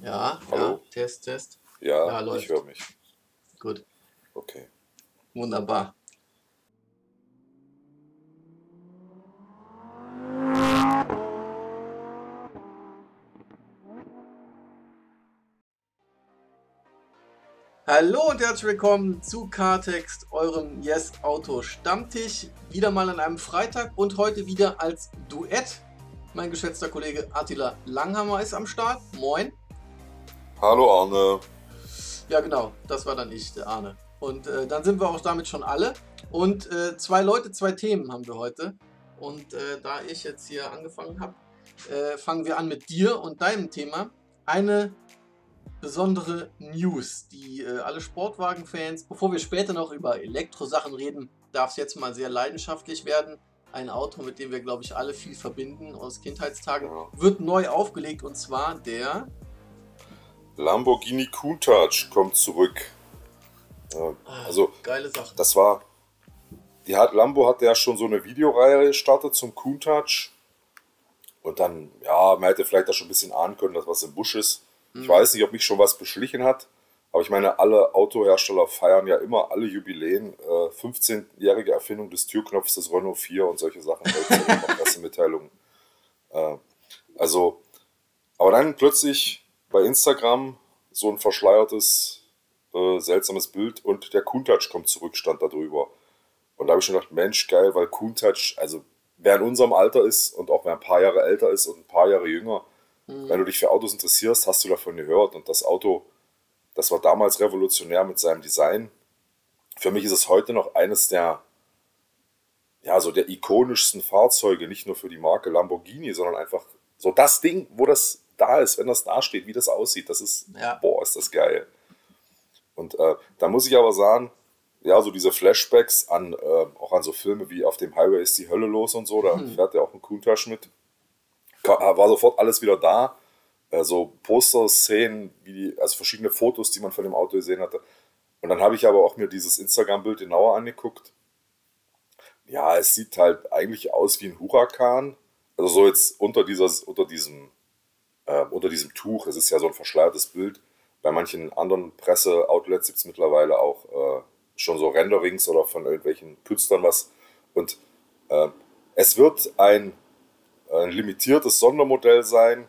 Ja, Hallo? ja, Test, Test. Ja, Ja, ich läuft. höre mich. Gut, Okay. wunderbar. Hallo und herzlich willkommen zu Cartext, eurem Yes Auto Stammtisch. Wieder mal an einem Freitag und heute wieder als Duett. Mein geschätzter Kollege Attila Langhammer ist am Start. Moin. Hallo Arne. Ja, genau, das war dann ich, der Arne. Und äh, dann sind wir auch damit schon alle. Und äh, zwei Leute, zwei Themen haben wir heute. Und äh, da ich jetzt hier angefangen habe, äh, fangen wir an mit dir und deinem Thema. Eine besondere News, die äh, alle Sportwagen-Fans, bevor wir später noch über Elektrosachen reden, darf es jetzt mal sehr leidenschaftlich werden. Ein Auto, mit dem wir, glaube ich, alle viel verbinden aus Kindheitstagen, wird neu aufgelegt und zwar der Lamborghini Countach kommt zurück. Ja, also geile Sache. das war, die hat Lambo hatte ja schon so eine Videoreihe gestartet zum Countach. Und dann, ja, man hätte vielleicht da schon ein bisschen ahnen können, dass was im Busch ist. Ich Mhm. weiß nicht, ob mich schon was beschlichen hat. Aber ich meine, alle Autohersteller feiern ja immer alle Jubiläen. Äh, 15-jährige Erfindung des Türknopfs des Renault 4 und solche Sachen. Pressemitteilungen. Äh, also, aber dann plötzlich bei Instagram so ein verschleiertes, äh, seltsames Bild und der Countach kommt zurück, stand da drüber. Und da habe ich schon gedacht, Mensch, geil, weil Countach, also wer in unserem Alter ist und auch wer ein paar Jahre älter ist und ein paar Jahre jünger, Mhm. wenn du dich für Autos interessierst, hast du davon gehört. Und das Auto, das war damals revolutionär mit seinem Design. Für mich ist es heute noch eines der, ja, so der ikonischsten Fahrzeuge, nicht nur für die Marke Lamborghini, sondern einfach so das Ding, wo das da ist, wenn das da steht, wie das aussieht. Das ist, Ja. boah, ist das geil. Und äh, da muss ich aber sagen, ja, so diese Flashbacks an, äh, auch an so Filme wie Auf dem Highway ist die Hölle los und so, da Hm. fährt ja auch ein Countach mit. Ka- War sofort alles wieder da. Äh, so Poster-Szenen, wie die, also verschiedene Fotos, die man von dem Auto gesehen hatte. Und dann habe ich aber auch mir dieses Instagram-Bild genauer angeguckt. Ja, es sieht halt eigentlich aus wie ein Huracan. Also so jetzt unter, dieser, unter, diesem, äh, unter diesem Tuch. Es ist ja so ein verschleiertes Bild. Bei manchen anderen Presse-Outlets gibt es mittlerweile auch äh, schon so Renderings oder von irgendwelchen Künstlern was. Und äh, es wird ein, ein limitiertes Sondermodell sein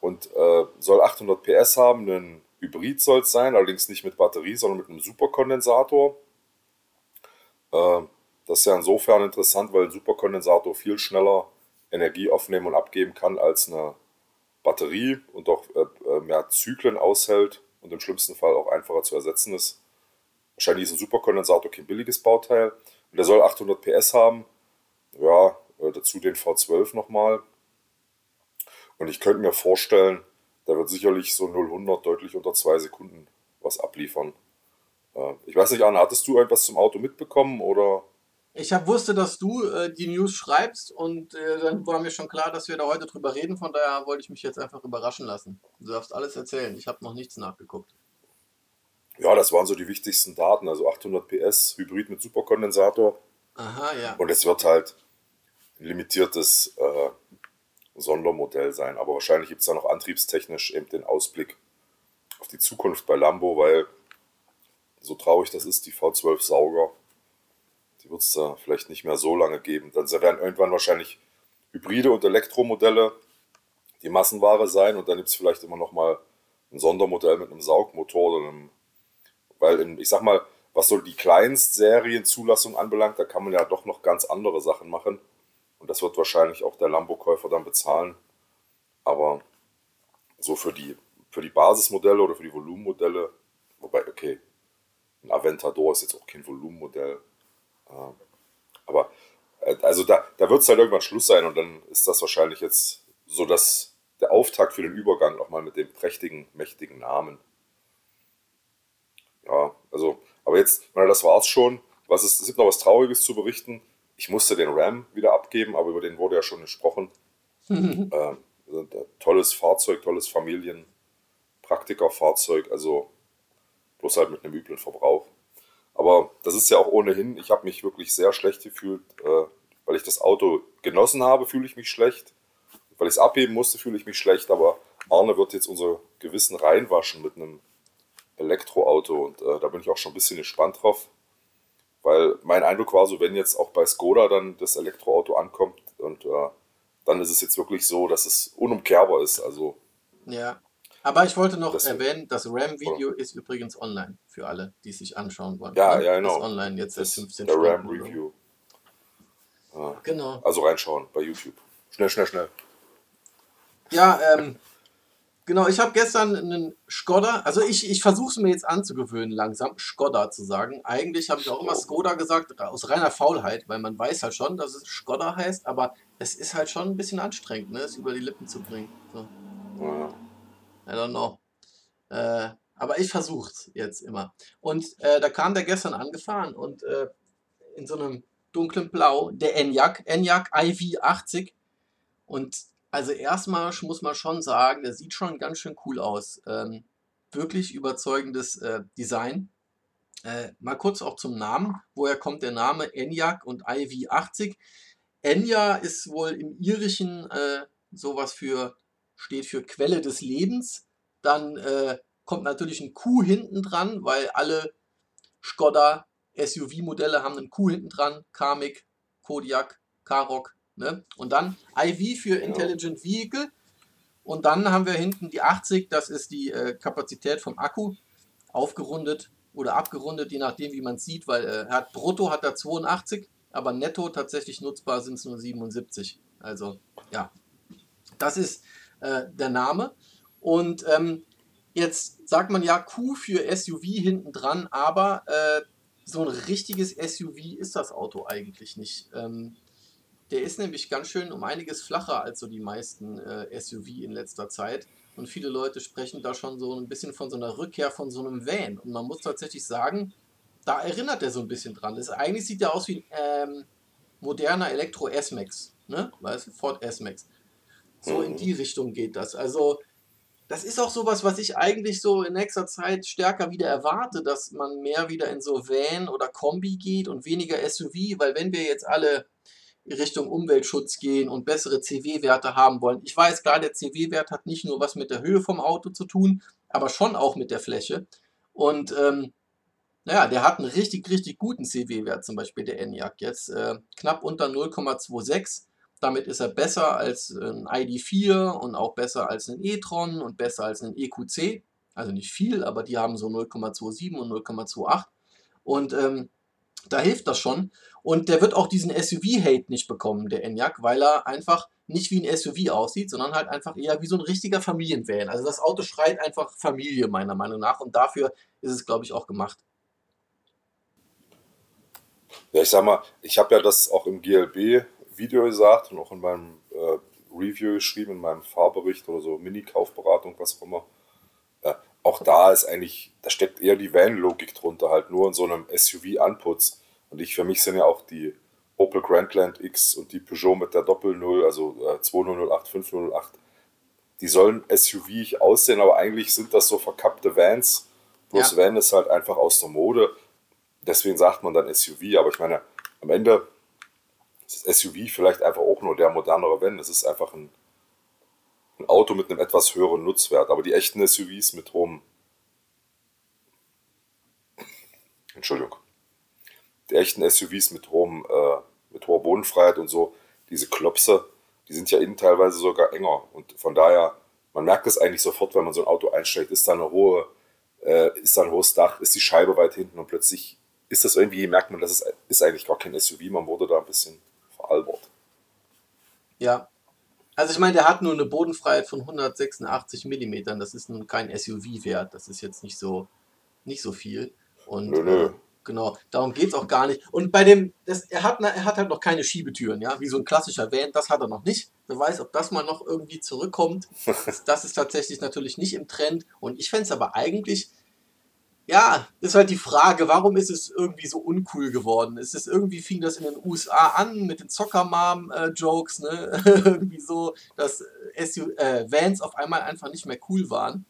und äh, soll 800 PS haben. Ein Hybrid soll es sein, allerdings nicht mit Batterie, sondern mit einem Superkondensator. Äh, das ist ja insofern interessant, weil ein Superkondensator viel schneller Energie aufnehmen und abgeben kann als eine Batterie und auch äh, äh, mehr Zyklen aushält und im schlimmsten Fall auch einfacher zu ersetzen ist. Wahrscheinlich ist ein Superkondensator kein billiges Bauteil. Und der soll 800 PS haben. Ja, äh, dazu den V12 nochmal. Und ich könnte mir vorstellen, der wird sicherlich so 0-100 deutlich unter zwei Sekunden was abliefern. Ich weiß nicht, Arne, hattest du irgendwas zum Auto mitbekommen oder? Ich hab, wusste, dass du äh, die News schreibst und äh, dann war mir schon klar, dass wir da heute drüber reden. Von daher wollte ich mich jetzt einfach überraschen lassen. Du darfst alles erzählen. Ich habe noch nichts nachgeguckt. Ja, das waren so die wichtigsten Daten. Also 800 PS, Hybrid mit Superkondensator. Aha, ja. Und es wird halt ein limitiertes äh, Sondermodell sein. Aber wahrscheinlich gibt es da noch antriebstechnisch eben den Ausblick auf die Zukunft bei Lambo, weil so traurig das ist, die V12 Sauger, die wird es da vielleicht nicht mehr so lange geben. Dann werden irgendwann wahrscheinlich Hybride und Elektromodelle die Massenware sein und dann gibt es vielleicht immer noch mal ein Sondermodell mit einem Saugmotor oder einem, weil in, ich sag mal, was so die Kleinstserienzulassung anbelangt, da kann man ja doch noch ganz andere Sachen machen. Und das wird wahrscheinlich auch der Lambo-Käufer dann bezahlen. Aber so für die, für die Basismodelle oder für die Volumenmodelle, wobei, okay, ein Aventador ist jetzt auch kein Volumenmodell. Aber äh, also da, da wird es halt irgendwann Schluss sein und dann ist das wahrscheinlich jetzt so dass der Auftakt für den Übergang nochmal mit dem prächtigen, mächtigen Namen. Ja, also, aber jetzt, na, das war's schon. Was ist, es gibt noch was Trauriges zu berichten. Ich musste den Ram wieder abgeben, aber über den wurde ja schon gesprochen. also, äh, tolles Fahrzeug, tolles Familien-Praktikerfahrzeug, also bloß halt mit einem üblen Verbrauch. Aber das ist ja auch ohnehin, ich habe mich wirklich sehr schlecht gefühlt, äh, weil ich das Auto genossen habe, fühle ich mich schlecht. Weil ich es abheben musste, fühle ich mich schlecht, aber Arne wird jetzt unser Gewissen reinwaschen mit einem Elektroauto und äh, da bin ich auch schon ein bisschen gespannt drauf. Weil mein Eindruck war so, wenn jetzt auch bei Skoda dann das Elektroauto ankommt und äh, dann ist es jetzt wirklich so, dass es unumkehrbar ist. Also ja. Aber ich wollte noch Deswegen. erwähnen, das RAM-Video ist übrigens online für alle, die es sich anschauen wollen. Ja, ja, genau. Ist online jetzt seit 15 der Stunden. Der RAM-Review. Ja. Genau. Also reinschauen bei YouTube. Schnell, schnell, schnell. Ja, ähm, genau, ich habe gestern einen Skoda, also ich, ich versuche es mir jetzt anzugewöhnen, langsam Skoda zu sagen. Eigentlich habe ich auch immer Skoda gesagt, aus reiner Faulheit, weil man weiß halt schon, dass es Skoda heißt, aber es ist halt schon ein bisschen anstrengend, ne, es über die Lippen zu bringen. So. Ja. I don't know. Äh, aber ich versuch's jetzt immer. Und äh, da kam der gestern angefahren und äh, in so einem dunklen Blau, der Enyaq, Enyaq IV80. Und also erstmal muss man schon sagen, der sieht schon ganz schön cool aus. Ähm, wirklich überzeugendes äh, Design. Äh, mal kurz auch zum Namen. Woher kommt der Name Enyaq und IV80? Enya ist wohl im Irischen äh, sowas für steht für Quelle des Lebens. Dann äh, kommt natürlich ein Q hinten dran, weil alle Skoda SUV-Modelle haben einen Q hinten dran. Kamiq, Kodiak, Karoq. Ne? Und dann IV für Intelligent Vehicle. Und dann haben wir hinten die 80, das ist die äh, Kapazität vom Akku, aufgerundet oder abgerundet, je nachdem, wie man es sieht, weil äh, er hat brutto hat er 82, aber netto tatsächlich nutzbar sind es nur 77. Also ja, das ist äh, der Name. Und ähm, jetzt sagt man ja Q für SUV hinten dran, aber äh, so ein richtiges SUV ist das Auto eigentlich nicht. Ähm, der ist nämlich ganz schön um einiges flacher als so die meisten äh, SUV in letzter Zeit. Und viele Leute sprechen da schon so ein bisschen von so einer Rückkehr von so einem Van. Und man muss tatsächlich sagen, da erinnert er so ein bisschen dran. Das, eigentlich sieht er aus wie ein ähm, moderner Elektro S-Max. Ne? Weißt du, Ford S-Max. So in die Richtung geht das. Also, das ist auch sowas, was ich eigentlich so in nächster Zeit stärker wieder erwarte, dass man mehr wieder in so Van oder Kombi geht und weniger SUV, weil wenn wir jetzt alle Richtung Umweltschutz gehen und bessere CW-Werte haben wollen. Ich weiß klar, der CW-Wert hat nicht nur was mit der Höhe vom Auto zu tun, aber schon auch mit der Fläche. Und ähm, naja, der hat einen richtig, richtig guten CW-Wert, zum Beispiel der Enyaq jetzt, äh, knapp unter 0,26. Damit ist er besser als ein ID4 und auch besser als ein e-tron und besser als ein EQC. Also nicht viel, aber die haben so 0,27 und 0,28. Und ähm, da hilft das schon. Und der wird auch diesen SUV-Hate nicht bekommen, der Enyaq, weil er einfach nicht wie ein SUV aussieht, sondern halt einfach eher wie so ein richtiger Familienvan. Also das Auto schreit einfach Familie, meiner Meinung nach. Und dafür ist es, glaube ich, auch gemacht. Ja, ich sag mal, ich habe ja das auch im GLB Video gesagt und auch in meinem äh, Review geschrieben, in meinem Fahrbericht oder so Mini-Kaufberatung, was auch immer. Äh, auch da ist eigentlich, da steckt eher die Van-Logik drunter, halt nur in so einem SUV-Anputz. Und ich, für mich sind ja auch die Opel Grandland X und die Peugeot mit der Doppel-0, also äh, 2008, 508, die sollen SUV aussehen, aber eigentlich sind das so verkappte Vans. Bloß ja. Van ist halt einfach aus der Mode. Deswegen sagt man dann SUV, aber ich meine, am Ende das SUV vielleicht einfach auch nur der modernere Van. Es ist einfach ein, ein Auto mit einem etwas höheren Nutzwert. Aber die echten SUVs mit hohem. Entschuldigung. Die echten SUVs mit hohem, äh, mit hoher Bodenfreiheit und so, diese Klopse, die sind ja innen teilweise sogar enger. Und von daher, man merkt es eigentlich sofort, wenn man so ein Auto einsteigt, ist da eine hohe, äh, ist da ein hohes Dach, ist die Scheibe weit hinten und plötzlich ist das irgendwie, merkt man, das ist, ist eigentlich gar kein SUV, man wurde da ein bisschen Albert. Ja. Also ich meine, der hat nur eine Bodenfreiheit von 186 mm. Das ist nun kein SUV-Wert. Das ist jetzt nicht so, nicht so viel. Und nö, nö. Äh, genau, darum geht es auch gar nicht. Und bei dem, das, er, hat, er hat halt noch keine Schiebetüren, ja, wie so ein klassischer Van, das hat er noch nicht. Wer weiß, ob das mal noch irgendwie zurückkommt. das, das ist tatsächlich natürlich nicht im Trend. Und ich fände es aber eigentlich ja, ist halt die Frage, warum ist es irgendwie so uncool geworden? Ist es irgendwie fing das in den USA an mit den Zockermom-Jokes, ne? irgendwie so, dass SU äh, Vans auf einmal einfach nicht mehr cool waren.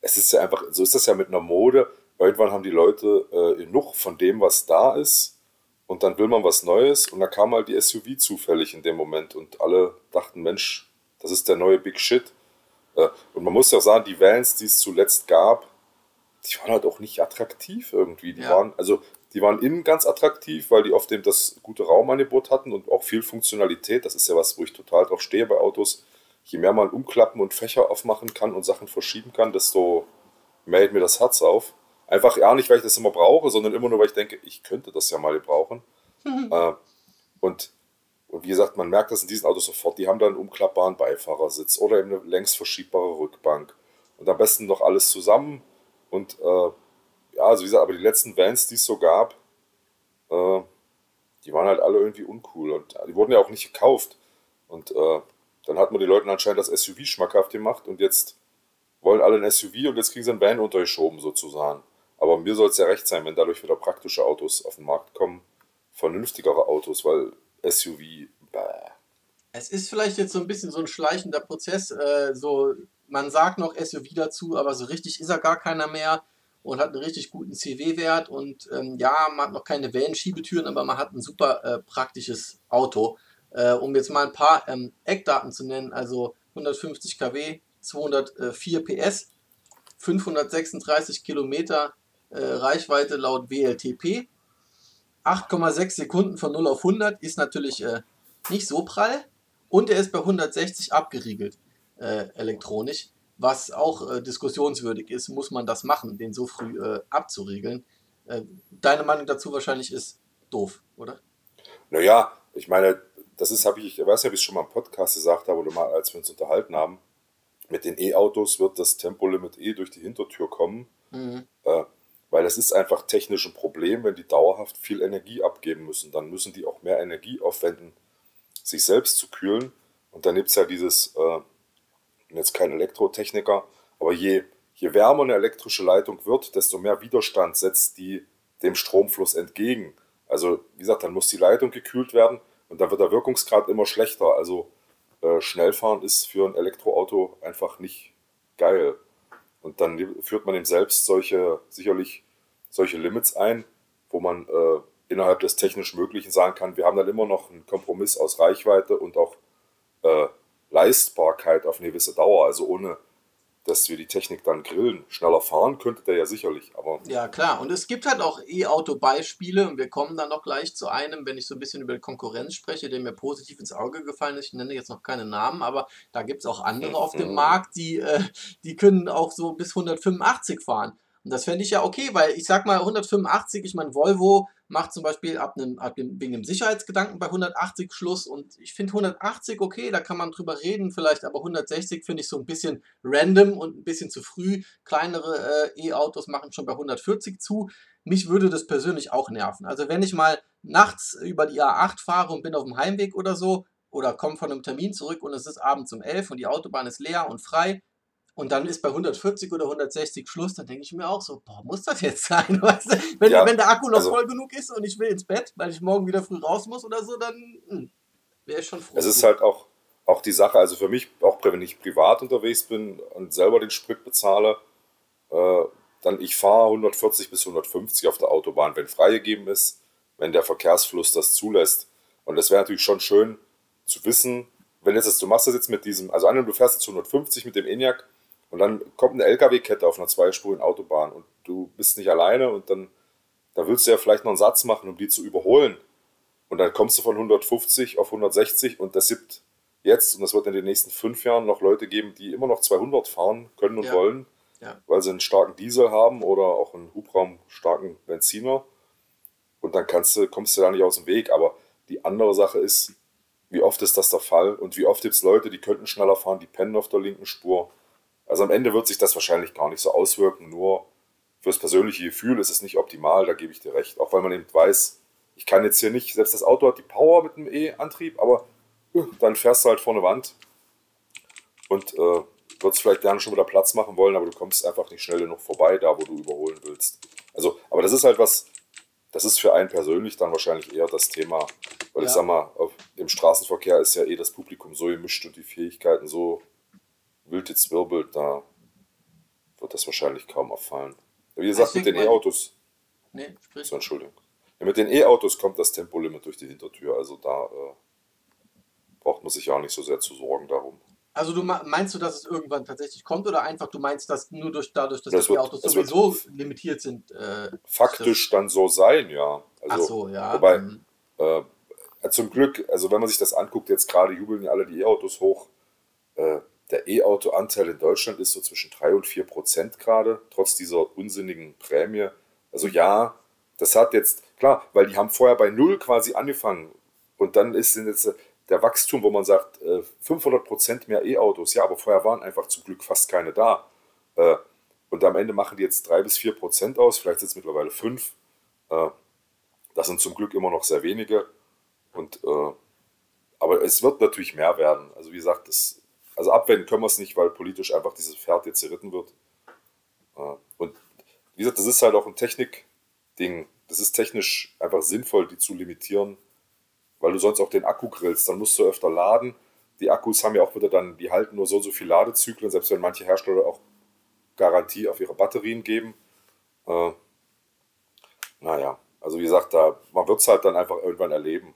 Es ist ja einfach, so ist das ja mit einer Mode. Irgendwann haben die Leute äh, genug von dem, was da ist, und dann will man was Neues, und da kam halt die SUV zufällig in dem Moment, und alle dachten, Mensch, das ist der neue Big Shit. Äh, und man muss ja auch sagen, die Vans, die es zuletzt gab, die waren halt auch nicht attraktiv irgendwie. Die Ja. waren, also die waren innen ganz attraktiv, weil die oft eben das gute Raumangebot hatten und auch viel Funktionalität. Das ist ja was, wo ich total drauf stehe bei Autos. Je mehr man umklappen und Fächer aufmachen kann und Sachen verschieben kann, desto mehr hält mir das Herz auf. Einfach ja nicht, weil ich das immer brauche, sondern immer nur, weil ich denke, ich könnte das ja mal gebrauchen. äh, und, und wie gesagt, man merkt das in diesen Autos sofort. Die haben dann einen umklappbaren Beifahrersitz oder eben eine längs verschiebbare Rückbank. Und am besten noch alles zusammen. Und äh, ja, also wie gesagt, aber die letzten Vans, die es so gab, äh, die waren halt alle irgendwie uncool. Und die wurden ja auch nicht gekauft. Und äh, dann hat man den Leuten anscheinend das SUV schmackhaft gemacht und jetzt wollen alle ein SUV und jetzt kriegen sie ein Van untergeschoben sozusagen. Aber mir soll es ja recht sein, wenn dadurch wieder praktische Autos auf den Markt kommen, vernünftigere Autos, weil SUV. Es ist vielleicht jetzt so ein bisschen so ein schleichender Prozess. Äh, so, man sagt noch SUV dazu, aber so richtig ist er gar keiner mehr und hat einen richtig guten CW-Wert. Und ähm, ja, man hat noch keine Van-Schiebetüren, aber man hat ein super äh, praktisches Auto. Äh, um jetzt mal ein paar ähm, Eckdaten zu nennen, also 150 kW, 204 PS, 536 Kilometer äh, Reichweite laut WLTP, 8,6 Sekunden von 0 auf 100 ist natürlich äh, nicht so prall und er ist bei 160 abgeriegelt äh, elektronisch, was auch äh, diskussionswürdig ist. Muss man das machen, den so früh äh, abzuriegeln? Äh, deine Meinung dazu wahrscheinlich ist doof, oder? Naja, ich meine, das ist, habe ich, ich weiß ja, wie ich es schon mal im Podcast gesagt habe oder mal, als wir uns unterhalten haben, mit den E-Autos wird das Tempolimit eh durch die Hintertür kommen, Mhm. äh, weil das ist einfach technisch ein Problem, wenn die dauerhaft viel Energie abgeben müssen. Dann müssen die auch mehr Energie aufwenden, sich selbst zu kühlen. Und dann gibt es ja dieses, äh, jetzt kein Elektrotechniker, aber je, je wärmer eine elektrische Leitung wird, desto mehr Widerstand setzt die dem Stromfluss entgegen. Also, wie gesagt, dann muss die Leitung gekühlt werden und dann wird der Wirkungsgrad immer schlechter. Also, äh, Schnellfahren ist für ein Elektroauto einfach nicht geil. Und dann führt man eben selbst solche, sicherlich solche Limits ein, wo man äh, innerhalb des technisch Möglichen sagen kann, wir haben dann immer noch einen Kompromiss aus Reichweite und auch äh, Leistbarkeit auf eine gewisse Dauer. Also ohne, dass wir die Technik dann grillen. Schneller fahren könnte der ja sicherlich, aber Ja, klar. Und es gibt halt auch E-Auto-Beispiele und wir kommen dann noch gleich zu einem, wenn ich so ein bisschen über die Konkurrenz spreche, der mir positiv ins Auge gefallen ist. Ich nenne jetzt noch keine Namen, aber da gibt es auch andere auf dem Mhm. Markt, die, äh, die können auch so bis 185 fahren. Und das fände ich ja okay, weil ich sag mal 185, ich meine, Volvo macht zum Beispiel ab einem, ab dem, wegen dem Sicherheitsgedanken bei 180 Schluss und ich finde 180 okay, da kann man drüber reden, vielleicht aber 160 finde ich so ein bisschen random und ein bisschen zu früh. Kleinere äh, E-Autos machen schon bei 140 zu. Mich würde das persönlich auch nerven. Also wenn ich mal nachts über die A8 fahre und bin auf dem Heimweg oder so oder komme von einem Termin zurück und es ist abends um 11 und die Autobahn ist leer und frei, und dann ist bei 140 oder 160 Schluss, dann denke ich mir auch so, boah, muss das jetzt sein? Weißt du? wenn, Ja, wenn der Akku noch also- voll genug ist und ich will ins Bett, weil ich morgen wieder früh raus muss oder so, dann hm, wäre ich schon froh. es ist halt auch, auch die Sache, also für mich, auch wenn ich privat unterwegs bin und selber den Sprit bezahle, äh, dann ich fahre 140 bis 150 auf der Autobahn, wenn freigegeben ist, wenn der Verkehrsfluss das zulässt. Und das wäre natürlich schon schön zu wissen, wenn jetzt, du machst das jetzt mit diesem, also angenommen, du fährst jetzt 150 mit dem ENIAC und dann kommt eine LKW-Kette auf einer zweispurigen Autobahn und du bist nicht alleine und dann, da willst du ja vielleicht noch einen Satz machen, um die zu überholen. Und dann kommst du von 150 auf 160 und das gibt jetzt, und das wird in den nächsten fünf Jahren noch Leute geben, die immer noch 200 fahren können und Ja. wollen, Ja. weil sie einen starken Diesel haben oder auch einen hubraumstarken Benziner. Und dann kannst du, kommst du da nicht aus dem Weg. Aber die andere Sache ist, wie oft ist das der Fall und wie oft gibt es Leute, die könnten schneller fahren, die pennen auf der linken Spur. Also am Ende wird sich das wahrscheinlich gar nicht so auswirken, nur fürs persönliche Gefühl ist es nicht optimal, da gebe ich dir recht. Auch weil man eben weiß, ich kann jetzt hier nicht, selbst das Auto hat die Power mit dem E-Antrieb, aber dann fährst du halt vor eine Wand und äh, würdest vielleicht gerne schon wieder Platz machen wollen, aber du kommst einfach nicht schnell genug vorbei, da wo du überholen willst. Also, aber das ist halt was, das ist für einen persönlich dann wahrscheinlich eher das Thema, weil ich Ja. sag mal, im Straßenverkehr ist ja eh das Publikum so gemischt und die Fähigkeiten so wild jetzt wirbelt, da wird das wahrscheinlich kaum auffallen. Wie gesagt, mit den E-Autos, Nee, sprich. so Entschuldigung. Ja, mit den E-Autos kommt das Tempolimit durch die Hintertür, also da äh, braucht man sich ja nicht so sehr zu sorgen darum. Also du meinst du, dass es irgendwann tatsächlich kommt oder einfach du meinst, dass nur durch dadurch, dass Das die Autos es sowieso limitiert sind, äh, faktisch dann so sein, ja. Ach Also, so, ja. wobei, hm. äh, zum Glück, also wenn man sich das anguckt, jetzt gerade jubeln ja alle die E-Autos hoch. Äh, der E-Auto-Anteil in Deutschland ist so zwischen 3 und 4 Prozent gerade, trotz dieser unsinnigen Prämie. Also ja, das hat jetzt, klar, weil die haben vorher bei Null quasi angefangen. Und dann ist jetzt äh, der Wachstum, wo man sagt, äh, 500 Prozent mehr E-Autos. Ja, aber vorher waren einfach zum Glück fast keine da. Äh, Und am Ende machen die jetzt 3 bis 4 Prozent aus, vielleicht sind es mittlerweile 5. Äh, Das sind zum Glück immer noch sehr wenige. Und, äh, aber es wird natürlich mehr werden. Also wie gesagt, das, also abwenden können wir es nicht, weil politisch einfach dieses Pferd jetzt zerritten wird. Äh, und wie gesagt, das ist halt auch ein Technik-Ding. Das ist technisch einfach sinnvoll, die zu limitieren, weil du sonst auch den Akku grillst. Dann musst du öfter laden. Die Akkus haben ja auch wieder dann, die halten nur so und so viele Ladezyklen, selbst wenn manche Hersteller auch Garantie auf ihre Batterien geben. Äh, naja, also wie gesagt, da, man wird es halt dann einfach irgendwann erleben.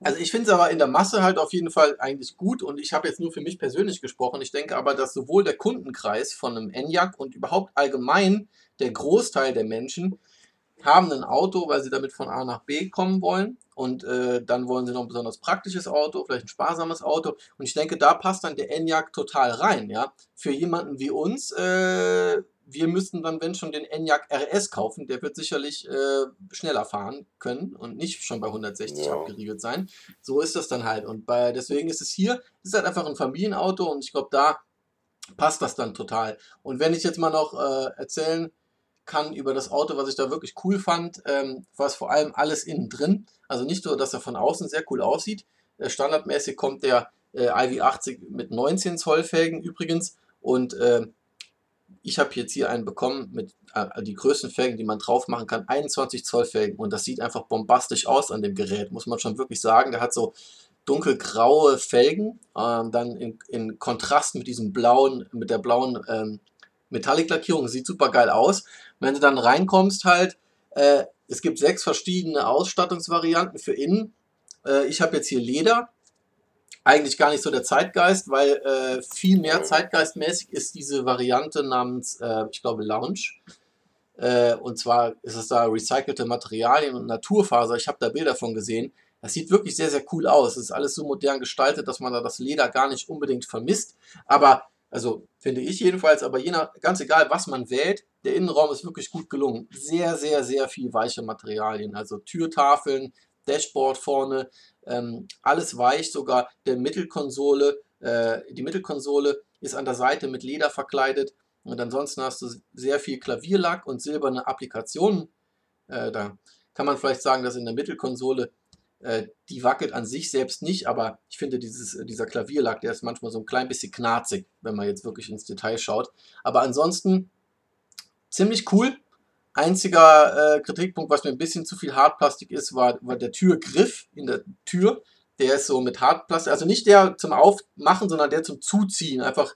Also ich finde es aber in der Masse halt auf jeden Fall eigentlich gut und ich habe jetzt nur für mich persönlich gesprochen. Ich denke aber, dass sowohl der Kundenkreis von einem Enyaq und überhaupt allgemein der Großteil der Menschen haben ein Auto, weil sie damit von A nach B kommen wollen und äh, dann wollen sie noch ein besonders praktisches Auto, vielleicht ein sparsames Auto und ich denke, da passt dann der Enyaq total rein, ja. Für jemanden wie uns, äh, wir müssten dann, wenn schon, den Enyaq RS kaufen, der wird sicherlich äh, schneller fahren können und nicht schon bei 160 Ja. abgeriegelt sein. So ist das dann halt und bei, deswegen ist es hier, es ist halt einfach ein Familienauto und ich glaube, da passt das dann total. Und wenn ich jetzt mal noch äh, erzählen kann über das Auto, was ich da wirklich cool fand, ähm, war es vor allem alles innen drin. Also nicht nur, dass er von außen sehr cool aussieht. Äh, standardmäßig kommt der äh, iV80 mit 19 Zoll Felgen übrigens. Und äh, ich habe jetzt hier einen bekommen mit äh, die größten Felgen, die man drauf machen kann, 21 Zoll Felgen. Und das sieht einfach bombastisch aus an dem Gerät, muss man schon wirklich sagen. Der hat so dunkelgraue Felgen, ähm, dann in, in Kontrast mit diesem blauen, mit der blauen ähm, Metallic-Lackierung, sieht super geil aus. Wenn du dann reinkommst halt, äh, es gibt sechs verschiedene Ausstattungsvarianten für innen. Äh, ich habe jetzt hier Leder. Eigentlich gar nicht so der Zeitgeist, weil äh, viel mehr Mhm. zeitgeistmäßig ist diese Variante namens, äh, ich glaube, Lounge. Äh, und zwar ist es da recycelte Materialien und Naturfaser. Ich habe da Bilder von gesehen. Das sieht wirklich sehr, sehr cool aus. Es ist alles so modern gestaltet, dass man da das Leder gar nicht unbedingt vermisst. Aber, also finde ich jedenfalls, aber je nach, ganz egal, was man wählt, der Innenraum ist wirklich gut gelungen. Sehr, sehr, sehr viel weiche Materialien. Also Türtafeln, Dashboard vorne, ähm, alles weich, sogar der Mittelkonsole, äh, die Mittelkonsole ist an der Seite mit Leder verkleidet. Und ansonsten hast du sehr viel Klavierlack und silberne Applikationen. Äh, da kann man vielleicht sagen, dass in der Mittelkonsole äh, die wackelt an sich selbst nicht, aber ich finde dieses, äh, dieser Klavierlack, der ist manchmal so ein klein bisschen knarzig, wenn man jetzt wirklich ins Detail schaut. Aber ansonsten ziemlich cool. Einziger äh, Kritikpunkt, was mir ein bisschen zu viel Hartplastik ist, war, war der Türgriff in der Tür. Der ist so mit Hartplastik, also nicht der zum Aufmachen, sondern der zum Zuziehen. Einfach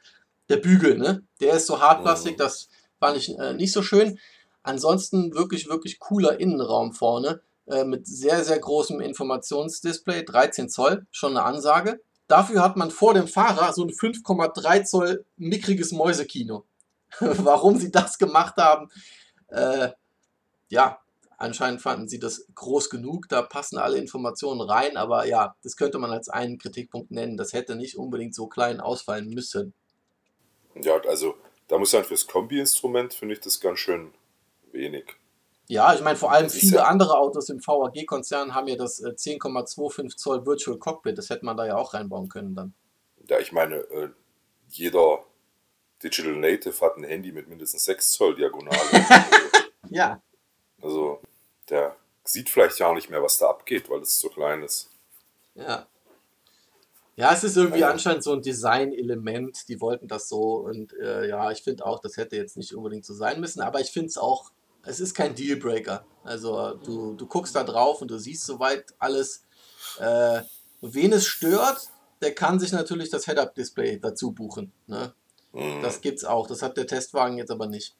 der Bügel, ne? Der ist so Hartplastik, Mhm. das fand ich äh, nicht so schön. Ansonsten wirklich, wirklich cooler Innenraum vorne äh, mit sehr, sehr großem Informationsdisplay, 13 Zoll, schon eine Ansage. Dafür hat man vor dem Fahrer so ein 5,3 Zoll mickriges Mäusekino. Warum sie das gemacht haben, äh, ja, anscheinend fanden sie das groß genug, da passen alle Informationen rein, aber ja, das könnte man als einen Kritikpunkt nennen. Das hätte nicht unbedingt so klein ausfallen müssen. Ja, also da muss ich sagen, fürs Kombi-Instrument finde ich das ganz schön wenig. Ja, ich meine, vor allem viele ja- andere Autos im VAG-Konzern haben ja das äh, 10,25 Zoll Virtual Cockpit. Das hätte man da ja auch reinbauen können dann. Ja, ich meine, äh, jeder Digital Native hat ein Handy mit mindestens 6 Zoll Diagonale. Ja. also der sieht vielleicht ja auch nicht mehr, was da abgeht, weil es zu klein ist. Ja. Ja, es ist irgendwie Ja. anscheinend so ein Design-Element. Die wollten das so und äh, ja, ich finde auch, das hätte jetzt nicht unbedingt so sein müssen, aber ich finde es auch, es ist kein Dealbreaker. Also du, du guckst da drauf und du siehst soweit alles. Äh, wen es stört, der kann sich natürlich das Head-Up-Display dazu buchen. Ne? Mhm. Das gibt's auch. Das hat der Testwagen jetzt aber nicht.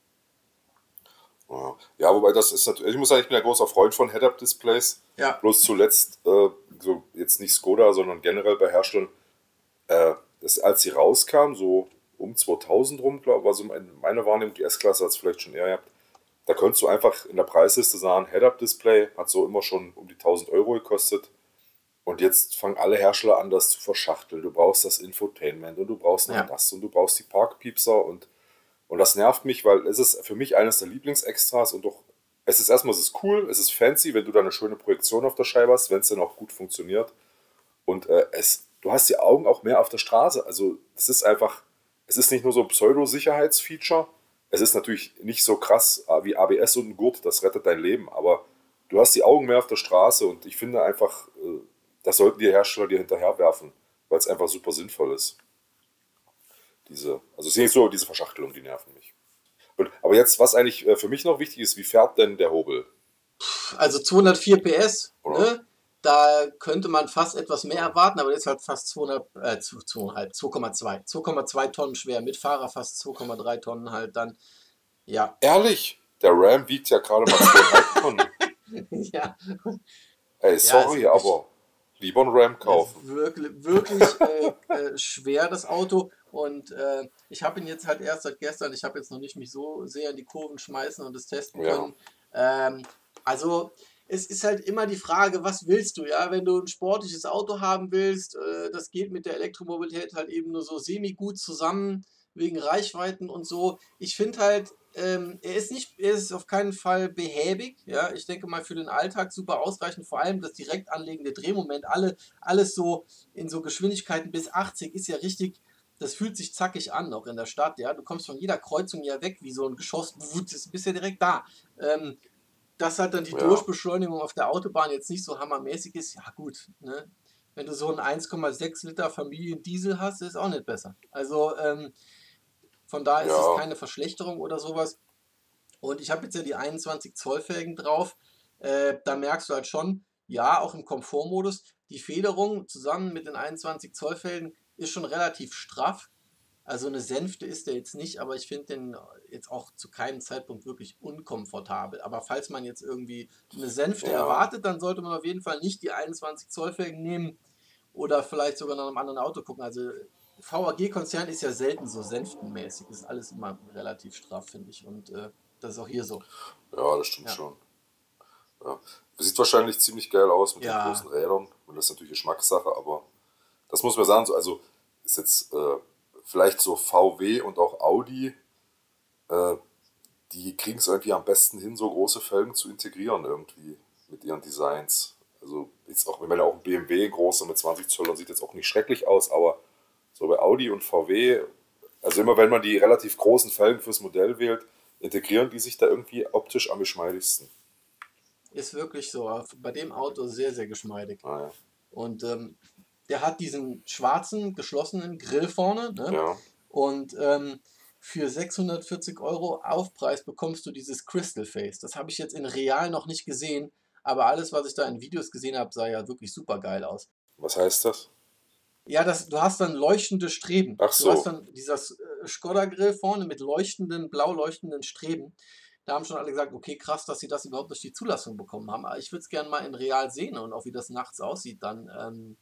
Ja. ja, wobei das ist natürlich, ich muss sagen, ich bin ein großer Freund von Head-Up-Displays. Ja. Bloß zuletzt, äh, so jetzt nicht Skoda, sondern generell bei Herstellern, äh, das, als sie rauskam, so um 2000 rum, glaube ich, war so meine Wahrnehmung, die S-Klasse hat es vielleicht schon eher gehabt. Da konntest du einfach in der Preisliste sagen, Head-Up-Display hat so immer schon um die 1000 Euro gekostet. Und jetzt fangen alle Hersteller an, das zu verschachteln. Du brauchst das Infotainment und du brauchst noch ja. das und du brauchst die Parkpiepser und, und das nervt mich, weil es ist für mich eines der Lieblingsextras und doch, es ist erstmal, es ist cool, es ist fancy, wenn du da eine schöne Projektion auf der Scheibe hast, wenn es dann auch gut funktioniert. Und äh, es, du hast die Augen auch mehr auf der Straße. Also es ist einfach, es ist nicht nur so ein Pseudo-Sicherheitsfeature. Es ist natürlich nicht so krass äh, wie ABS und ein Gurt, das rettet dein Leben, aber du hast die Augen mehr auf der Straße und ich finde einfach, äh, das sollten die Hersteller dir hinterherwerfen, weil es einfach super sinnvoll ist. Diese, also es ist nicht so, diese Verschachtelung, die nerven mich. Und, aber jetzt, was eigentlich äh, für mich noch wichtig ist, wie fährt denn der Hobel? Also 204 PS, ne? Da könnte man fast etwas mehr erwarten, aber der ist halt fast 200, äh, 2,5, 2,2. 2,2 Tonnen schwer, mit Fahrer fast 2,3 Tonnen halt dann. Ja. Ehrlich? Der Ram wiegt ja gerade mal 2,5 Tonnen. ja. Ey, sorry, ja, aber lieber einen Ram kaufen. Wirklich, wirklich äh, äh, schwer, das Auto. Und äh, ich habe ihn jetzt halt erst seit gestern, ich habe jetzt noch nicht mich so sehr in die Kurven schmeißen und das testen können. Ja. Ähm, also es ist halt immer die Frage, was willst du, ja? Wenn du ein sportliches Auto haben willst, äh, das geht mit der Elektromobilität halt eben nur so semi-gut zusammen, wegen Reichweiten und so. Ich finde halt, ähm, er ist nicht, er ist auf keinen Fall behäbig, ja. Ich denke mal für den Alltag super ausreichend, vor allem das direkt anlegende Drehmoment, alle, alles so in so Geschwindigkeiten bis 80 ist ja richtig, das fühlt sich zackig an, auch in der Stadt, ja. Du kommst von jeder Kreuzung ja weg, wie so ein Geschoss, bist ja direkt da. Ähm, dass halt dann die ja. Durchbeschleunigung auf der Autobahn jetzt nicht so hammermäßig ist, ja gut, ne? Wenn du so einen 1,6 Liter Familiendiesel hast, ist auch nicht besser. Also ähm, von daher ist ja. es keine Verschlechterung oder sowas. Und ich habe jetzt ja die 21 Zoll Felgen drauf. Äh, da merkst du halt schon, ja, auch im Komfortmodus, die Federung zusammen mit den 21 Zoll Felgen ist schon relativ straff. Also eine Sänfte ist der jetzt nicht, aber ich finde den jetzt auch zu keinem Zeitpunkt wirklich unkomfortabel. Aber falls man jetzt irgendwie eine Sänfte ja. erwartet, dann sollte man auf jeden Fall nicht die 21 Zoll Felgen nehmen oder vielleicht sogar nach einem anderen Auto gucken. Also VAG-Konzern ist ja selten so sänftenmäßig. Ist alles immer relativ straff, finde ich. Und äh, das ist auch hier so. Ja, das stimmt ja. schon. Ja. Sieht wahrscheinlich ziemlich geil aus mit ja. den großen Rädern. Und das ist natürlich Geschmackssache, aber das muss man sagen. Also ist jetzt. Äh, vielleicht so VW und auch Audi, äh, die kriegen es irgendwie am besten hin, so große Felgen zu integrieren irgendwie mit ihren Designs. Also jetzt auch, wenn man ja auch ein BMW große mit 20 Zoll, sieht jetzt auch nicht schrecklich aus, aber so bei Audi und VW, also immer wenn man die relativ großen Felgen fürs Modell wählt, integrieren die sich da irgendwie optisch am geschmeidigsten. Ist wirklich so. Bei dem Auto sehr, sehr geschmeidig. Ah, ja. Und ähm, der hat diesen schwarzen, geschlossenen Grill vorne. Ne? Ja. Und ähm, für 640 Euro Aufpreis bekommst du dieses Crystal Face. Das habe ich jetzt in real noch nicht gesehen, aber alles, was ich da in Videos gesehen habe, sah ja wirklich super geil aus. Was heißt das? Ja, das, du hast dann leuchtende Streben. Ach so. Du hast dann dieser äh, Skoda-Grill vorne mit leuchtenden, blau leuchtenden Streben. Da haben schon alle gesagt, okay, krass, dass sie das überhaupt durch die Zulassung bekommen haben. Aber ich würde es gerne mal in real sehen und auch wie das nachts aussieht dann. Ähm,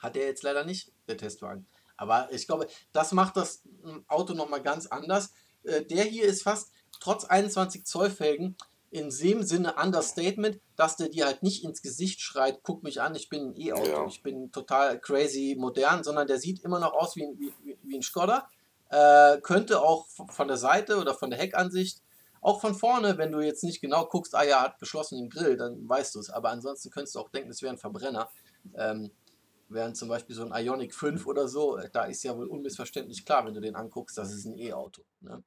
hat er jetzt leider nicht, der Testwagen. Aber ich glaube, das macht das hm, Auto nochmal ganz anders. Äh, der hier ist fast trotz 21 Zoll Felgen in dem Sinne Understatement, dass der dir halt nicht ins Gesicht schreit, guck mich an, ich bin ein E-Auto, ja. ich bin total crazy modern, sondern der sieht immer noch aus wie, ein, wie, wie ein Skoda. Äh, könnte auch von der Seite oder von der Heckansicht, auch von vorne, wenn du jetzt nicht genau guckst, ah ja, hat geschlossenen Grill, dann weißt du es. Aber ansonsten könntest du auch denken, es wäre ein Verbrenner. Ähm, Während zum Beispiel so ein Ionic 5 oder so, äh, da ist ja wohl unmissverständlich klar, wenn du den anguckst, das ist ein E-Auto. Ne?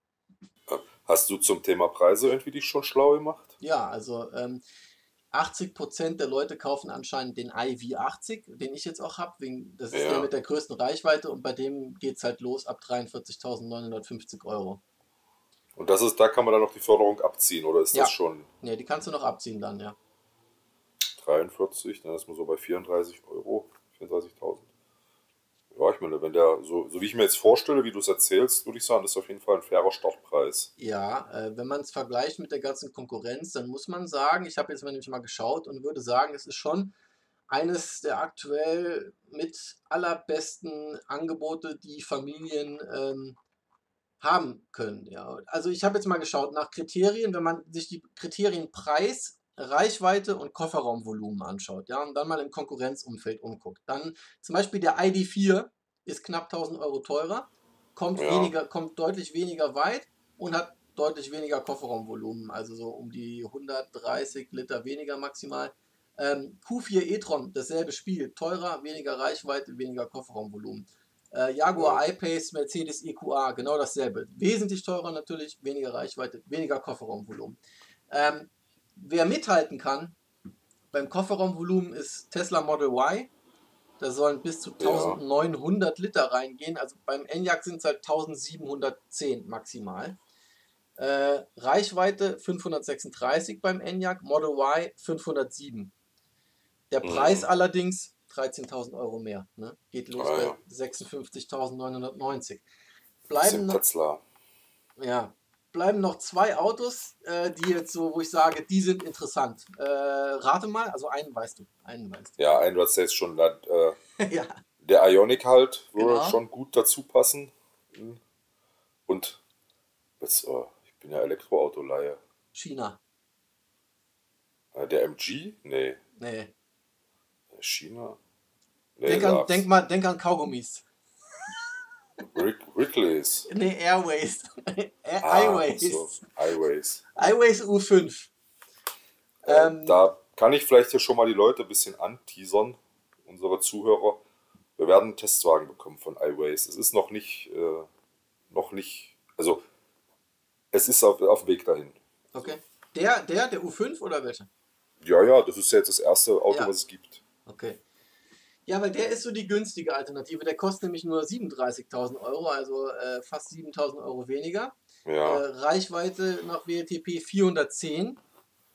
Hast du zum Thema Preise irgendwie dich schon schlau gemacht? Ja, also ähm, 80% der Leute kaufen anscheinend den iV80, den ich jetzt auch habe. Das ist ja. der mit der größten Reichweite und bei dem geht es halt los ab 43.950 Euro. Und das ist, da kann man dann noch die Förderung abziehen, oder ist ja. das schon? Ne, die kannst du noch abziehen dann, ja. 43, dann ist man so bei 34 Euro. 34.000. Ja, ich meine, wenn der, so, so wie ich mir jetzt vorstelle, wie du es erzählst, würde ich sagen, das ist auf jeden Fall ein fairer Startpreis. Ja, äh, wenn man es vergleicht mit der ganzen Konkurrenz, dann muss man sagen, ich habe jetzt mal nämlich mal geschaut und würde sagen, es ist schon eines der aktuell mit allerbesten Angebote, die Familien ähm, haben können. Ja. Also ich habe jetzt mal geschaut nach Kriterien, wenn man sich die Kriterien Preis, Reichweite und Kofferraumvolumen anschaut, ja, und dann mal im Konkurrenzumfeld umguckt. Dann zum Beispiel der ID4 ist knapp 1000 Euro teurer, kommt, ja. weniger, kommt deutlich weniger weit und hat deutlich weniger Kofferraumvolumen, also so um die 130 Liter weniger maximal. Ähm, Q4 e-tron, dasselbe Spiel, teurer, weniger Reichweite, weniger Kofferraumvolumen. Äh, Jaguar I-Pace, Mercedes EQA, genau dasselbe. Wesentlich teurer natürlich, weniger Reichweite, weniger Kofferraumvolumen. Ähm, wer mithalten kann beim Kofferraumvolumen ist Tesla Model Y. Da sollen bis zu 1900 ja. Liter reingehen. Also beim Enyaq sind es halt 1710 maximal. Äh, Reichweite 536 beim Enyaq, Model Y 507. Der mhm. Preis mhm. allerdings 13.000 Euro mehr. Ne? Geht los ah, bei 56.990. Bleiben noch, ja, bleiben noch zwei Autos, äh, die jetzt so, wo ich sage, die sind interessant. Äh, rate mal, also einen weißt du. Einen weißt du. Ja, einen, was jetzt schon äh, ja. Der Ionic halt würde genau. schon gut dazu passen. Und jetzt, oh, ich bin ja Elektroautoleihe. China. Äh, der MG? Nee. Nee. China? Nee, denk, an, denk, mal, denk an Kaugummis. Rick, Wrigley's. Nee, Airways. Air, ah, Highways. So. Highways. Highways U5. Äh, ähm, da kann ich vielleicht hier schon mal die Leute ein bisschen anteasern, unsere Zuhörer. Wir werden einen Testwagen bekommen von iWays. Es ist noch nicht, äh, noch nicht, also es ist auf, auf dem Weg dahin. Okay. Der, der, der U5 oder welcher? Ja, ja, das ist ja jetzt das erste Auto, ja. was es gibt. Okay. Ja, weil der ist so die günstige Alternative. Der kostet nämlich nur 37.000 Euro, also äh, fast 7.000 Euro weniger. Ja. Äh, Reichweite nach WLTP 410,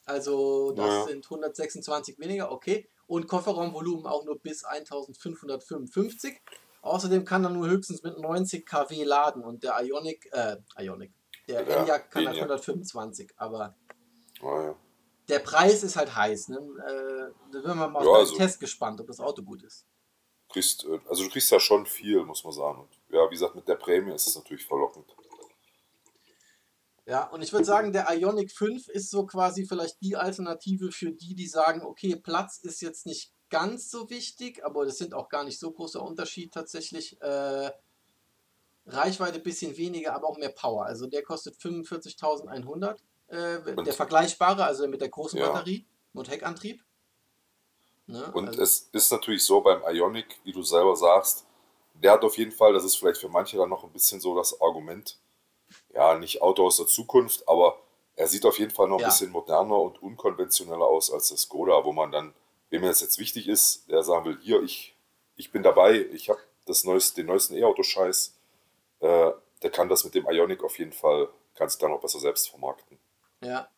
also das ja. sind 126 weniger, okay. Und Kofferraumvolumen auch nur bis 1555. Außerdem kann er nur höchstens mit 90 kW laden und der Ionic, äh, Ionic, der ja, Enyaq kann halt 125, aber oh, ja der Preis ist halt heiß. Ne? Äh, da sind wir mal ja, auf also, Test gespannt, ob das Auto gut ist. Kriegst, äh, also du kriegst ja schon viel, muss man sagen. Und ja, wie gesagt, mit der Prämie ist es natürlich verlockend. Ja, und ich würde sagen, der Ionic 5 ist so quasi vielleicht die Alternative für die, die sagen, okay, Platz ist jetzt nicht ganz so wichtig, aber das sind auch gar nicht so großer Unterschied tatsächlich. Äh, Reichweite ein bisschen weniger, aber auch mehr Power. Also der kostet 45.100 äh, der vergleichbare, also mit der großen ja. Batterie und Heckantrieb. Ne? Und also, es ist natürlich so beim Ionic, wie du selber sagst, der hat auf jeden Fall, das ist vielleicht für manche dann noch ein bisschen so das Argument, ja, nicht Auto aus der Zukunft, aber er sieht auf jeden Fall noch ein ja. bisschen moderner und unkonventioneller aus als das Skoda, wo man dann, wem das jetzt wichtig ist, der sagen will, hier, ich, ich bin dabei, ich habe das neueste, den neuesten E-Auto-Scheiß, äh, der kann das mit dem Ionic auf jeden Fall, kann sich dann auch besser selbst vermarkten. Ja.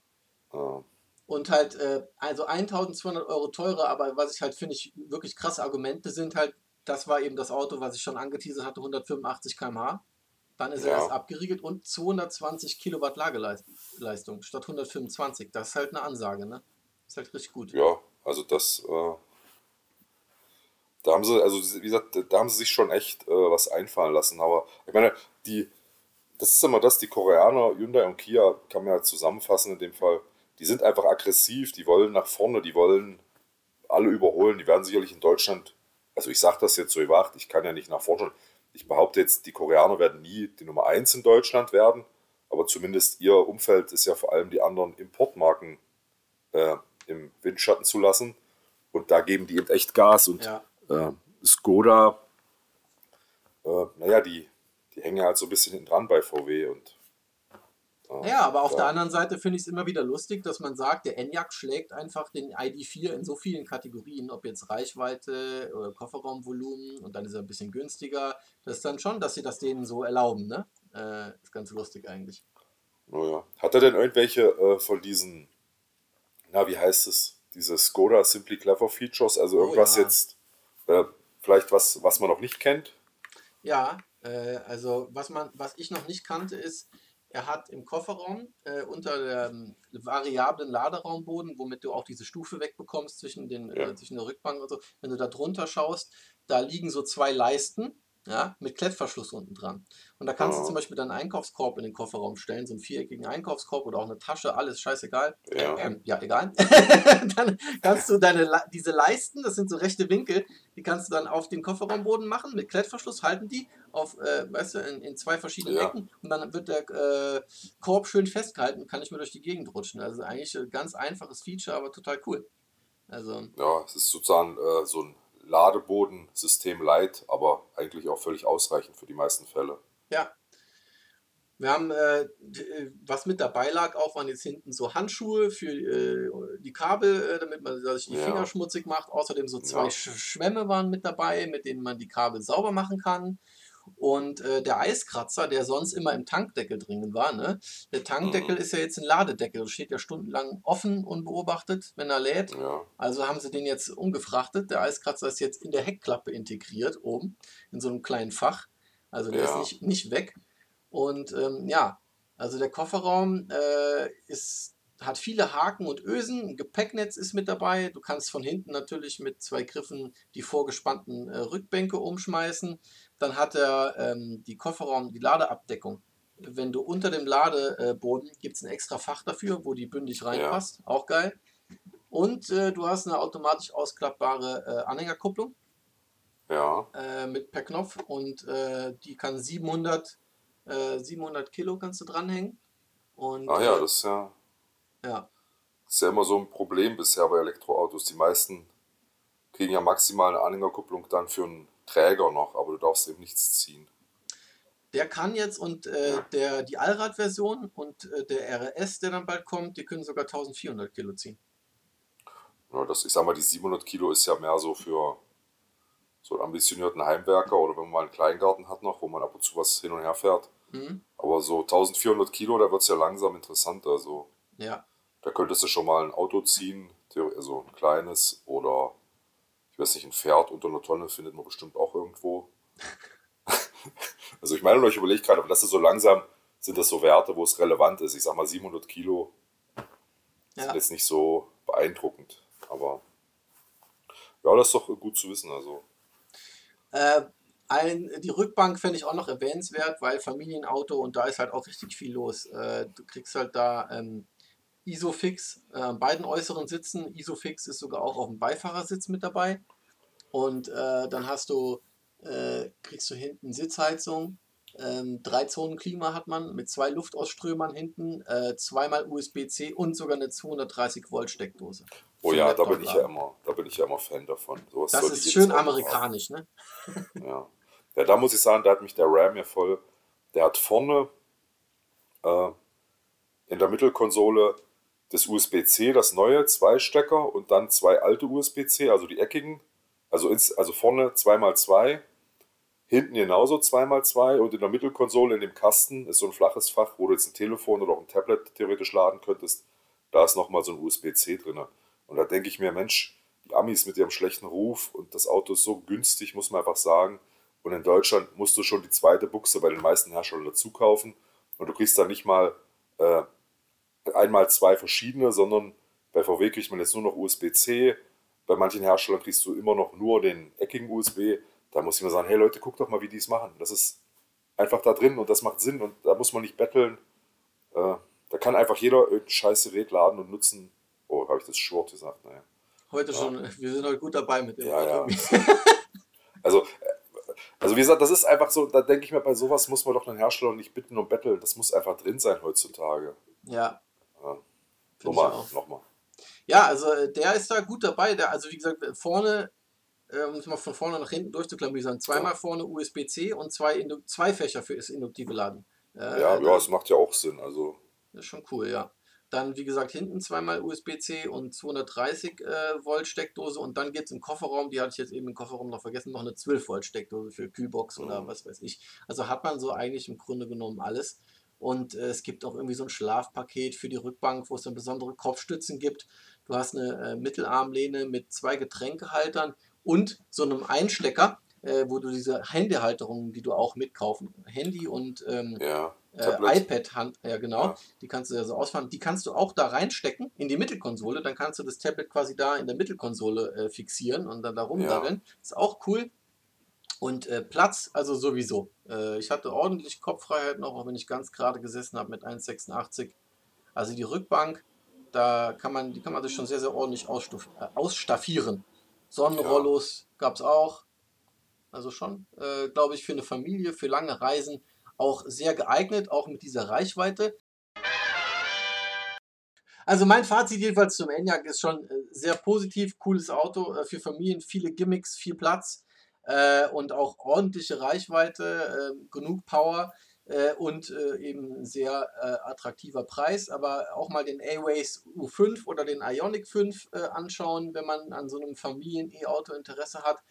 Oh. Und halt, äh, also 1200 Euro teurer, aber was ich halt finde, ich wirklich krasse Argumente sind halt, das war eben das Auto, was ich schon angeteasert hatte, 185 km/h. Dann ist ja. er erst abgeriegelt und 220 Kilowatt Lageleistung statt 125. Das ist halt eine Ansage, ne? Ist halt richtig gut. Ja, also das, äh, da haben sie, also wie gesagt, da haben sie sich schon echt äh, was einfallen lassen. Aber ich meine, die, das ist immer das, die Koreaner, Hyundai und Kia, kann man ja zusammenfassen in dem Fall, die sind einfach aggressiv, die wollen nach vorne, die wollen alle überholen, die werden sicherlich in Deutschland, also ich sage das jetzt so überwacht, ich kann ja nicht nach vorne, ich behaupte jetzt, die Koreaner werden nie die Nummer 1 in Deutschland werden, aber zumindest ihr Umfeld ist ja vor allem die anderen Importmarken äh, im Windschatten zu lassen. Und da geben die eben echt Gas und ja. äh, Skoda, äh, naja, die, die hängen halt so ein bisschen hinten dran bei VW und. Äh, ja, aber auf ja. der anderen Seite finde ich es immer wieder lustig, dass man sagt, der Enyaq schlägt einfach den ID4 in so vielen Kategorien, ob jetzt Reichweite oder Kofferraumvolumen und dann ist er ein bisschen günstiger. Das ist dann schon, dass sie das denen so erlauben, ne? Äh, ist ganz lustig eigentlich. Naja. Hat er denn irgendwelche äh, von diesen, na, wie heißt es, diese Skoda Simply Clever Features, also oh irgendwas oh, ja. jetzt, äh, vielleicht was, was man noch nicht kennt? Ja, äh, also was man, was ich noch nicht kannte, ist, er hat im Kofferraum äh, unter dem variablen Laderaumboden, womit du auch diese Stufe wegbekommst zwischen, den, Ja. äh, zwischen der Rückbank und so, wenn du da drunter schaust, da liegen so zwei Leisten ja, mit Klettverschluss unten dran. Und da kannst du Ja. zum Beispiel deinen Einkaufskorb in den Kofferraum stellen, so einen viereckigen Einkaufskorb oder auch eine Tasche, alles scheißegal. Ja. Äh, ähm, ja, egal. dann kannst du deine diese Leisten, das sind so rechte Winkel, die kannst du dann auf den Kofferraumboden machen, mit Klettverschluss halten die auf, äh, weißt du, in, in zwei verschiedenen Ja. Ecken und dann wird der äh, Korb schön festgehalten und kann nicht mehr durch die Gegend rutschen. Also eigentlich ein ganz einfaches Feature, aber total cool. Also, Ja, es ist sozusagen äh, so ein Ladebodensystem Light, aber eigentlich auch völlig ausreichend für die meisten Fälle. ja. Wir haben, äh, äh, was mit dabei lag, auch waren jetzt hinten so Handschuhe für äh, die Kabel, äh, damit man sich die Ja. Finger schmutzig macht. Außerdem so zwei Ja. Sch Schwämme waren mit dabei, mit denen man die Kabel sauber machen kann. Und äh, der Eiskratzer, der sonst immer im Tankdeckel drin war, ne? Der Tankdeckel Mhm. ist ja jetzt ein Ladedeckel, steht ja stundenlang offen unbeobachtet, wenn er lädt. Ja, Also haben sie den jetzt umgefrachtet. Der Eiskratzer ist jetzt in der Heckklappe integriert, oben, in so einem kleinen Fach. Also der Ja. ist nicht, nicht weg. Und ähm, ja, also der Kofferraum äh, ist, hat viele Haken und Ösen. Ein Gepäcknetz ist mit dabei. Du kannst von hinten natürlich mit zwei Griffen die vorgespannten äh, Rückbänke umschmeißen. Dann hat er ähm, die Kofferraum, die Ladeabdeckung. Wenn du unter dem Ladeboden gibt es ein extra Fach dafür, wo die bündig reinpasst. Auch geil. Und äh, du hast eine automatisch ausklappbare äh, Anhängerkupplung ja, äh, mit per Knopf und äh, die kann 700, äh, 700 Kilo kannst du dranhängen. Und, ah ja, äh, das ist ja, ja, das ist ja immer so ein Problem bisher bei Elektroautos. Die meisten kriegen ja maximal eine Anhängerkupplung dann für einen Träger noch, aber du darfst eben nichts ziehen. der kann jetzt und äh, der, die Allrad-Version und äh, der RS, der dann bald kommt, die können sogar 1400 Kilo ziehen. Ja, das, ich sag mal, die 700 Kilo ist ja mehr so für so einen ambitionierten Heimwerker oder wenn man mal einen Kleingarten hat noch, wo man ab und zu was hin und her fährt. Mhm. Aber so 1400 Kilo, da wird es ja langsam interessant. Also Ja, da könntest du schon mal ein Auto ziehen, also ein kleines oder ich weiß nicht, ein Pferd unter einer Tonne findet man bestimmt auch irgendwo. also ich meine, ich überlege gerade, aber das ist so langsam, sind das so Werte, wo es relevant ist. Ich sag mal 700 Kilo ja. sind jetzt nicht so beeindruckend, aber ja, das ist doch gut zu wissen. Also Äh, ein, die Rückbank fände ich auch noch erwähnenswert, weil Familienauto und da ist halt auch richtig viel los. Äh, du kriegst halt da ähm, Isofix äh, beiden äußeren Sitzen. Isofix ist sogar auch auf dem Beifahrersitz mit dabei. Und äh, dann hast du, äh, kriegst du hinten Sitzheizung. Ähm, drei Zonen Klima hat man mit zwei Luftausströmern hinten, äh, zweimal USB-C und sogar eine 230 Volt Steckdose. Oh ja, da bin ich ja immer, da bin ich ja immer Fan davon. Sowas Das ist schön Auto haben. amerikanisch, ne? Ja. ja, da muss ich sagen, da hat mich der Ram ja voll. Der hat vorne äh, in der Mittelkonsole das USB-C, das neue, zwei Stecker und dann zwei alte USB-C, also die eckigen. Also, ins, also vorne 2x2, hinten genauso 2x2 und in der Mittelkonsole in dem Kasten ist so ein flaches Fach, wo du jetzt ein Telefon oder auch ein Tablet theoretisch laden könntest. Da ist nochmal so ein USB-C drin. Und da denke ich mir, Mensch, die Amis mit ihrem schlechten Ruf und das Auto ist so günstig, muss man einfach sagen. Und in Deutschland musst du schon die zweite Buchse bei den meisten Herstellern dazu kaufen. Und du kriegst dann nicht mal äh, einmal zwei verschiedene, sondern bei VW kriegt man jetzt nur noch USB-C. Bei manchen Herstellern kriegst du immer noch nur den eckigen USB. Da muss ich mal sagen, hey Leute, guckt doch mal, wie die es machen. Das ist einfach da drin und das macht Sinn und da muss man nicht betteln. Äh, da kann einfach jeder irgendein scheiß Gerät laden und nutzen. Oh, habe ich das Short gesagt? Naja. Heute schon, wir sind heute gut dabei mit dem Ja, ja. Also, äh, also wie gesagt, das ist einfach so, da denke ich mir, bei sowas muss man doch den Hersteller nicht bitten und betteln. Das muss einfach drin sein heutzutage. Ja, Ja. Nochmal, nochmal. Ja, also äh, der ist da gut dabei. Der, also wie gesagt, vorne, äh, um es mal von vorne nach hinten durchzuklamüsern, zweimal vorne USB-C und zwei, Indu zwei Fächer für das induktive Laden. Äh, Ja, ja, das es macht ja auch Sinn. Also, ist schon cool, ja. Dann, wie gesagt, hinten zweimal USB-C und 230 äh, Volt Steckdose und dann geht es im Kofferraum, die hatte ich jetzt eben im Kofferraum noch vergessen, noch eine 12 Volt Steckdose für Kühlbox oder Mhm. was weiß ich. Also hat man so eigentlich im Grunde genommen alles. Und äh, es gibt auch irgendwie so ein Schlafpaket für die Rückbank, wo es dann besondere Kopfstützen gibt. Du hast eine äh, Mittelarmlehne mit zwei Getränkehaltern und so einem Einstecker. äh, wo du diese Handyhalterungen, die du auch mitkaufen, Handy und ähm, Ja. äh, iPad, Hand, ja genau, Ja. die kannst du ja so ausfahren. Die kannst du auch da reinstecken in die Mittelkonsole. Dann kannst du das Tablet quasi da in der Mittelkonsole äh, fixieren und dann da Ja. rumdaddeln. Ist auch cool. Und äh, Platz, also sowieso. Äh, ich hatte ordentlich Kopffreiheit noch, auch wenn ich ganz gerade gesessen habe mit 1,86. Also die Rückbank, da kann man, die kann man sich schon sehr, sehr ordentlich äh, ausstaffieren. Sonnenrollos gab es auch. Also schon, äh, glaube ich, für eine Familie, für lange Reisen auch sehr geeignet, auch mit dieser Reichweite. Also mein Fazit jedenfalls zum Enyaq ist schon äh, sehr positiv, cooles Auto äh, für Familien, viele Gimmicks, viel Platz äh, und auch ordentliche Reichweite, äh, genug Power äh, und äh, eben ein sehr äh, attraktiver Preis. Aber auch mal den A-Ways U5 oder den Ioniq 5 äh, anschauen, wenn man an so einem Familien-E-Auto Interesse hat.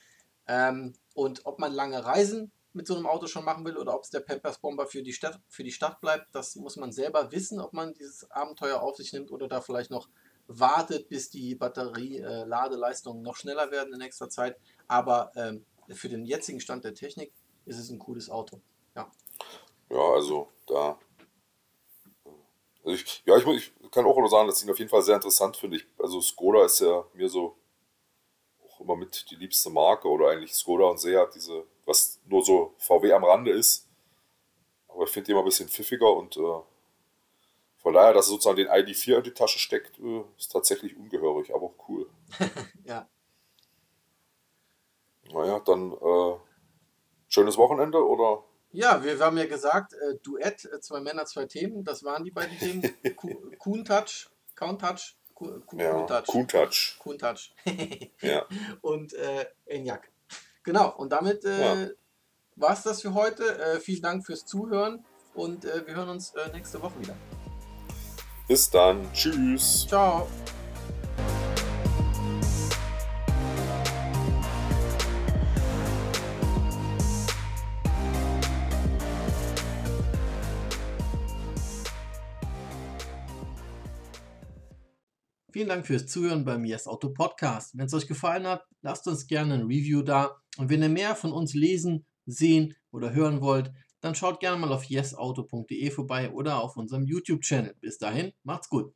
Ähm, und ob man lange Reisen mit so einem Auto schon machen will oder ob es der Pampers Bomber für die Stadt für die Stadt bleibt, das muss man selber wissen, ob man dieses Abenteuer auf sich nimmt oder da vielleicht noch wartet, bis die Batterie-Ladeleistungen noch schneller werden in nächster Zeit. Aber ähm, für den jetzigen Stand der Technik ist es ein cooles Auto. Ja. Ja, also da. Also ich, ja, ich, ich kann auch nur sagen, dass ich ihn auf jeden Fall sehr interessant finde. Ich, also Skoda ist ja mir so auch immer mit die liebste Marke oder eigentlich Skoda und Seat, diese, was nur so VW am Rande ist. Aber ich finde die immer ein bisschen pfiffiger und äh, von daher, dass er sozusagen den ID4 in die Tasche steckt, äh, ist tatsächlich ungehörig, aber auch cool. Ja. Naja, dann äh, schönes Wochenende oder Ja, wir, wir haben ja gesagt, äh, Duett, äh, zwei Männer, zwei Themen, das waren die beiden Themen. Ku- Kuhn Touch, Count Touch, ja, Kuhn Touch. Kuhn Touch. Und äh, Enyaq. Genau, und damit äh, Ja. war es das für heute. Äh, vielen Dank fürs Zuhören und äh, wir hören uns äh, nächste Woche wieder. Bis dann. Tschüss. Ciao. Vielen Dank fürs Zuhören beim Yes Auto Podcast. Wenn es euch gefallen hat, lasst uns gerne ein Review da. Und wenn ihr mehr von uns lesen, sehen oder hören wollt, dann schaut gerne mal auf yesauto.de vorbei oder auf unserem YouTube-Channel. Bis dahin, macht's gut.